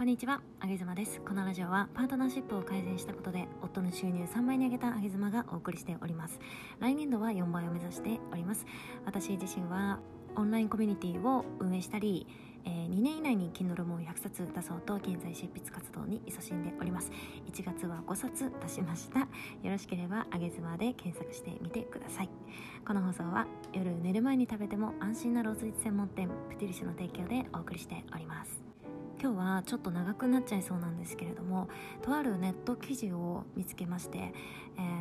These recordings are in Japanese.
こんにちは、あげずまです。このラジオはパートナーシップを改善したことで夫の収入3倍に上げたあげずまがお送りしております。来年度は4倍を目指しております。私自身はオンラインコミュニティを運営したり、えー、2年以内に Kindle 本100冊出そうと現在執筆活動に勤しんでおります1月は5冊出しましたよろしければあげずまで検索してみてくださいこの放送は夜寝る前に食べても安心なロースイーツ専門店プティリシュの提供でお送りしております今日はちょっと長くなっちゃいそうなんですけれどもとあるネット記事を見つけまして、え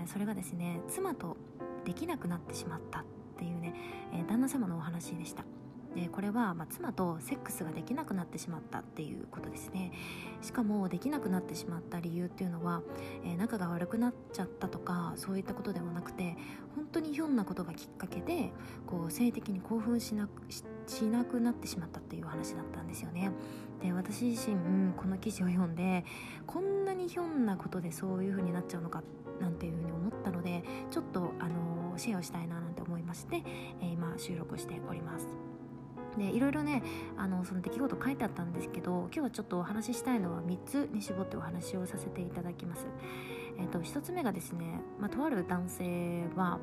ー、それがですね妻とできなくなってしまったっていうね、えー、旦那様のお話でした。でこれは、ま、妻とセックスができなくなってしまったっていうことですね。しかもできなくなってしまった理由っていうのは、えー、仲が悪くなっちゃったとかそういったことではなくて当にひょんなことがきっかけでこう性的に興奮しなくしなくなってしまったっていう話だったんですよねで私自身、この記事を読んでこんなにひょんなことでそういう風になっちゃうのかなんていう風に思ったのでちょっとあのシェアをしたいななんて思いまして、えー、今収録しておりますでいろいろねあのその出来事書いてあったんですけど今日はちょっとお話ししたいのは3つに絞ってお話をさせていただきます。えーと、1つ目がですね、まあ、とある男性は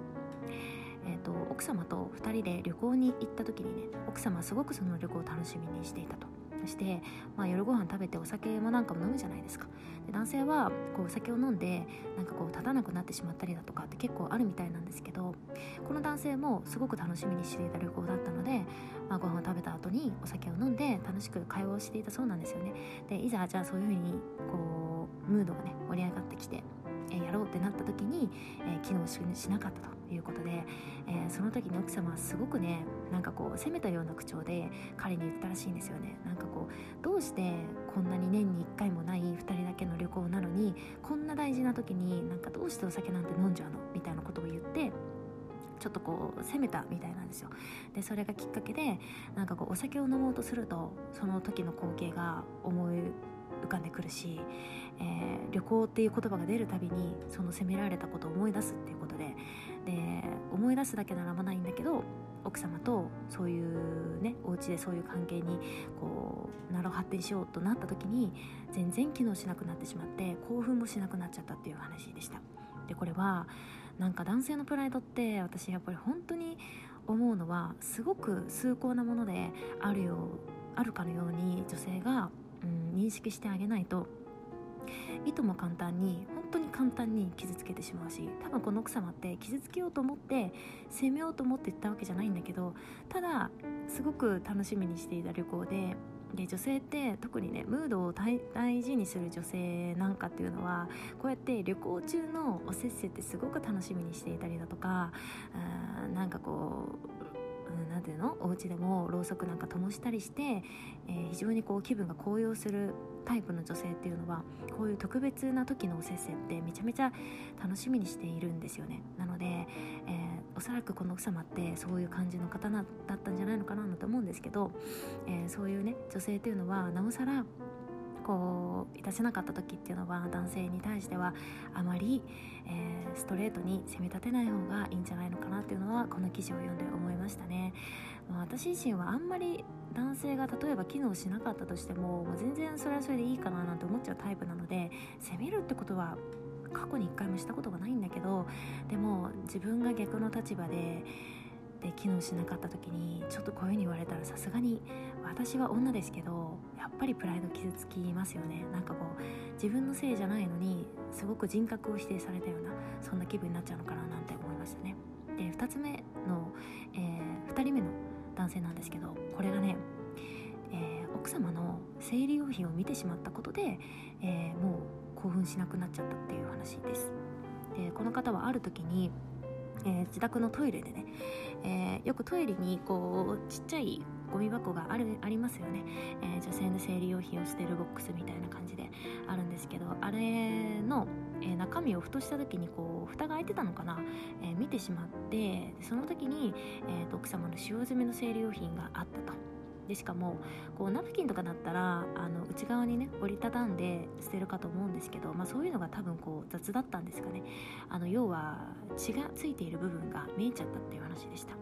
えーと、奥様と2人で旅行に行った時にね奥様はすごくその旅行を楽しみにしていたと。そして、まあ、夜ご飯食べてお酒もなんかも飲むじゃないですか。で男性はこうお酒を飲んでなんかこう立たなくなってしまったりだとかって結構あるみたいなんですけどこの男性もすごく楽しみにしていた旅行だったので、まあ、ご飯を食べた後にお酒を飲んで楽しく会話をしていたそうなんですよね。でいざじゃあそういう風にこうムードがね盛り上がってきてえやろうってなった時に、え機能しなかったということで、えその時に奥様はすごくねなんかこう責めたような口調で彼に言ったらしいんですよね。なんかこうどうしてこんなに年に1回もない2人だけの旅行なのにこんな大事な時になんかどうしてお酒なんて飲んじゃうの？みたいなことを言ってちょっとこう責めたみたいなんですよ。でそれがきっかけでなんかこうお酒を飲もうとするとその時の光景が思い浮かんでくるし、えー、旅行っていう言葉が出るたびにその責められたことを思い出すっていうことでで思い出すだけならばないんだけど奥様とそういうねお家でそういう関係にこうなろ発展しようとなった時に全然機能しなくなってしまって興奮もしなくなっちゃったっていう話でした。でこれはなんか男性のプライドって私やっぱり本当に思うのはすごく崇高なものであるよあるかのように女性がうん、認識してあげないと。いとも簡単に本当に簡単に傷つけてしまうし多分この奥様って傷つけようと思って責めようと思って言ったわけじゃないんだけどただすごく楽しみにしていた旅行でで女性って特にねムードを大事にする女性なんかっていうのはこうやって旅行中のおせっせってすごく楽しみにしていたりだとかなんかこう何ていうのお家でもろうそくなんか灯したりして、えー、非常にこう気分が高揚するタイプの女性っていうのはこういう特別な時のおせっせってめちゃめちゃ楽しみにしているんですよね。なので、えー、おそらくこの奥様ってそういう感じの方だったんじゃないのかなと思うんですけど、えー、そういうね女性っていうのはなおさらこういたせなかった時っていうのは男性に対してはあまり、えー、ストレートに責め立てない方がいいんじゃないのかなっていうのはこの記事を読んで思いましたね、まあ、私自身はあんまり男性が例えば機能しなかったとしても、まあ、全然それはそれでいいかななんて思っちゃうタイプなので責めるってことは過去に1回もしたことがないんだけどでも自分が逆の立場でで機能しなかった時にちょっとこういう風に言われたらさすがに私は女ですけどやっぱりプライド傷つきますよね。なんかこう自分のせいじゃないのにすごく人格を否定されたようなそんな気分になっちゃうのかななんて思いましたね。で2つ目の、えー、2人目の男性なんですけどこれがね、えー、奥様の生理用品を見てしまったことで、えー、もう興奮しなくなっちゃったっていう話です。でこの方はある時にえー、自宅のトイレでね、えー、よくトイレにこうちっちゃいゴミ箱があるありますよね、えー、女性の生理用品を捨てるボックスみたいな感じであるんですけどあれの、えー、中身をふとした時にこう蓋が開いてたのかな、えー、見てしまってその時に、えー、奥様の使用済みの生理用品があったと。でしかもこうナプキンとかだったらあの内側にね折りたたんで捨てるかと思うんですけど、まあ、そういうのが多分こう雑だったんですかね。あの要は血がついている部分が見えちゃったっていう話でした。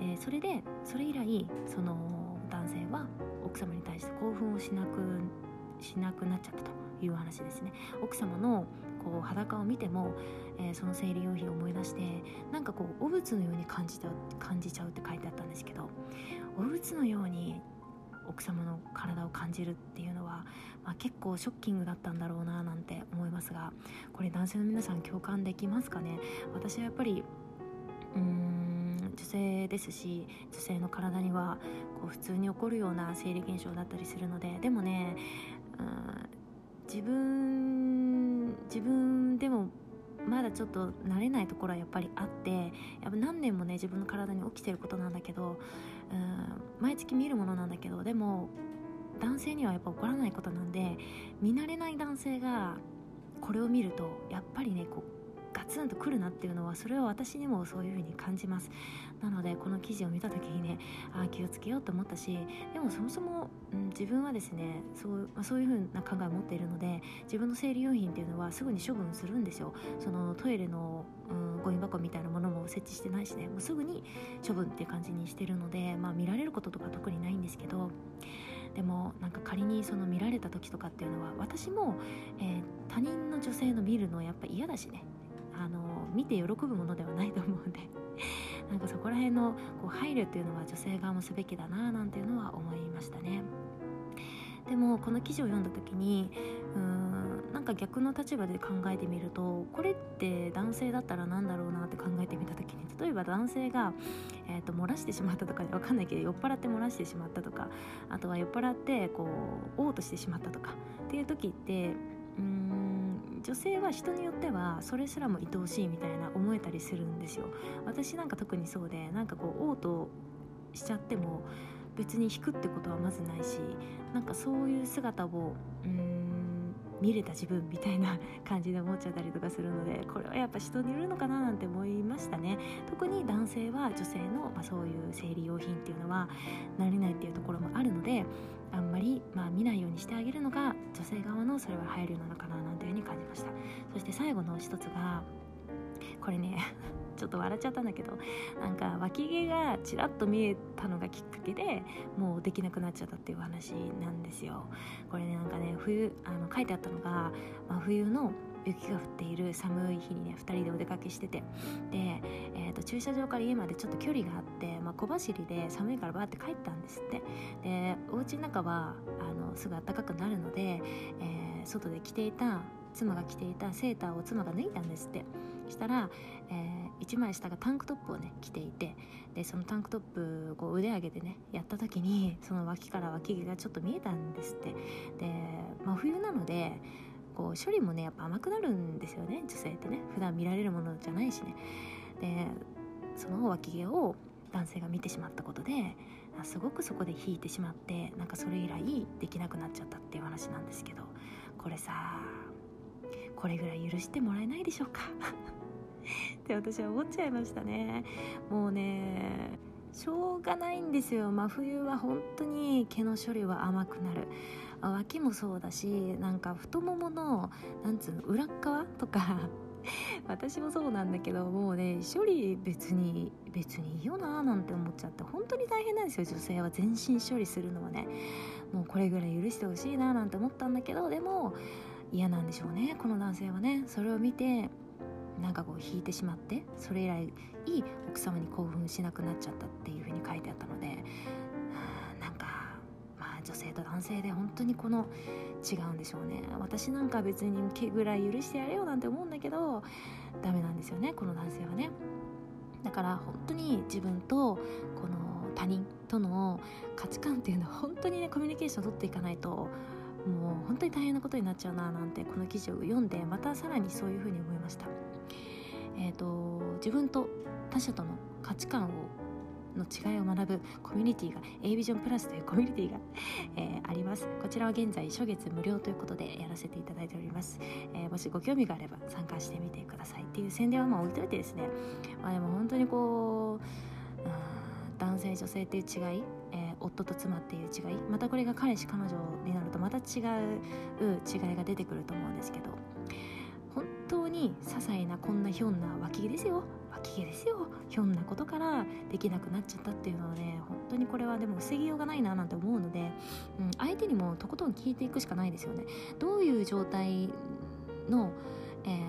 でそれでそれ以来その男性は奥様に対して興奮をしなくしなくなっちゃったという話ですね。奥様のこう裸を見ても、えー、その生理用品を思い出してなんかこう汚物のように感じた感じちゃうって書いてあったんですけど汚物のように奥様の体を感じるっていうのは、まあ、結構ショッキングだったんだろうななんて思いますがこれ男性の皆さん共感できますかね？私はやっぱりうーん女性ですし女性の体にはこう普通に起こるような生理現象だったりするのででもね自分自分でもまだちょっと慣れないところはやっぱりあってやっぱ何年もね自分の体に起きてることなんだけどうん毎月見るものなんだけどでも男性にはやっぱ起こらないことなんで見慣れない男性がこれを見るとやっぱりねこうガツンとくるなっていうのはそれは私にもそういう風に感じます。なのでこの記事を見た時にねあ気をつけようと思ったしでもそもそも、うん、自分はですねそう,、まあ、そういう風な考えを持っているので自分の生理用品っていうのはすぐに処分するんですよ。そのトイレの、うん、ゴミ箱みたいなものも設置してないしねもうすぐに処分っていう感じにしてるので、まあ、見られることとか特にないんですけどでもなんか仮にその見られた時とかっていうのは私も、えー、他人の女性の見るのやっぱ嫌だしね。あの見て喜ぶものではないと思うんで。なんかそこら辺のこう配慮っていうのは女性側もすべきだななんていうのは思いましたね。でもこの記事を読んだ時にうーんなんか逆の立場で考えてみるとこれって男性だったら何だろうなって考えてみた時に例えば男性が、えーと、漏らしてしまったとかで分かんないけど酔っ払って漏らしてしまったとかあとは酔っ払ってこう嘔吐してしまったとかっていう時ってうーん女性は人によってはそれすらも愛おしいみたいな思えたりするんですよ。私なんか特にそうでなんかこう嘔吐しちゃっても別に引くってことはまずないしなんかそういう姿をうーん見れた自分みたいな 感じで思っちゃったりとかするのでこれはやっぱ人によるのかななんて思いましたね。特に男性は女性の、まあ、そういう生理用品っていうのは慣れないっていうところもあるのであんまり、まあ、見ないようにしてあげるのが女性側のそれは配慮なのかななんていうふうに感じました。そして最後の一つがこれね ちょっと笑っちゃったんだけどなんか脇毛がちらっと見えたのがきっかけでもうできなくなっちゃったっていう話なんですよ。これねなんかね冬あの書いてあったのが真冬の雪が降っている寒い日にね2人でお出かけしてて。で、えーと、駐車場から家までちょっと距離があって、まあ、小走りで寒いからバーって帰ったんですって。でお家の中はあのすぐ暖かくなるので、えー、外で着ていた妻が着ていたセーターを妻が脱いだんですって。したら、えー、1枚下がタンクトップをね着ていて。でそのタンクトップこう腕上げてねやった時にその脇から脇毛がちょっと見えたんですって。でこう処理もねやっぱ甘くなるんですよね女性ってね。普段見られるものじゃないしね。でその脇毛を男性が見てしまったことですごくそこで引いてしまってなんかそれ以来できなくなっちゃったっていう話なんですけどこれさこれぐらい許してもらえないでしょうか？って私は思っちゃいましたね。もうねしょうがないんですよ。真冬は本当に毛の処理は甘くなる。脇もそうだしなんか太もものなんつうの裏側とか 私もそうなんだけどもうね処理別に別にいいよなーなんて思っちゃって本当に大変なんですよ女性は全身処理するのはね。もうこれぐらい許してほしいなーなんて思ったんだけどでも嫌なんでしょうねこの男性はね。それを見てなんかこう引いてしまってそれ以来いい奥様に興奮しなくなっちゃったっていうふうに書いてあったので女性と男性で本当にこの違うんでしょうね。私なんか別に毛ぐらい許してやれよなんて思うんだけどダメなんですよねこの男性はね。だから本当に自分とこの他人との価値観っていうのは本当にねコミュニケーションを取っていかないともう本当に大変なことになっちゃうななんてこの記事を読んでまたさらにそういうふうに思いました、えーと、自分と他者との価値観をの違いを学ぶコミュニティが A ビジョンプラスという コミュニティが、えー、あります。こちらは現在初月無料ということでやらせていただいております、えー、もしご興味があれば参加してみてください。っていう宣伝はまあ置いといてですね、まあ、でも本当にこう男性女性っていう違い、えー夫と妻っていう違いまたこれが彼氏彼女になるとまた違う違いが出てくると思うんですけど本当に些細なこんなひょんな脇毛ですよ。き毛ですよ。ひょんなことからできなくなっちゃったっていうのはね本当にこれはでも防ぎようがないななんて思うので、うん、相手にもとことん聞いていくしかないですよね。どういう状態の、えー、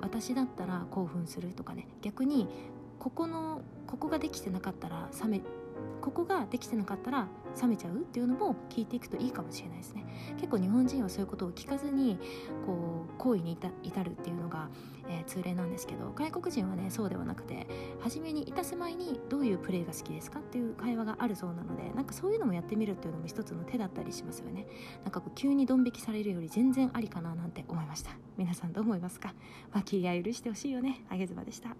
私だったら興奮するとかね。逆にここのここができてなかったら冷めここができてなかったら冷めちゃうっていうのも聞いていくといいかもしれないですね。結構日本人はそういうことを聞かずにこう行為に至るっていうのが、えー、通例なんですけど外国人はねそうではなくて初めにいたす前にどういうプレーが好きですかっていう会話があるそうなのでなんかそういうのもやってみるっていうのも一つの手だったりしますよね。なんかこう急にドン引きされるより全然ありかななんて思いました。皆さんどう思いますか？脇が許してほしいよね。あげずまでした。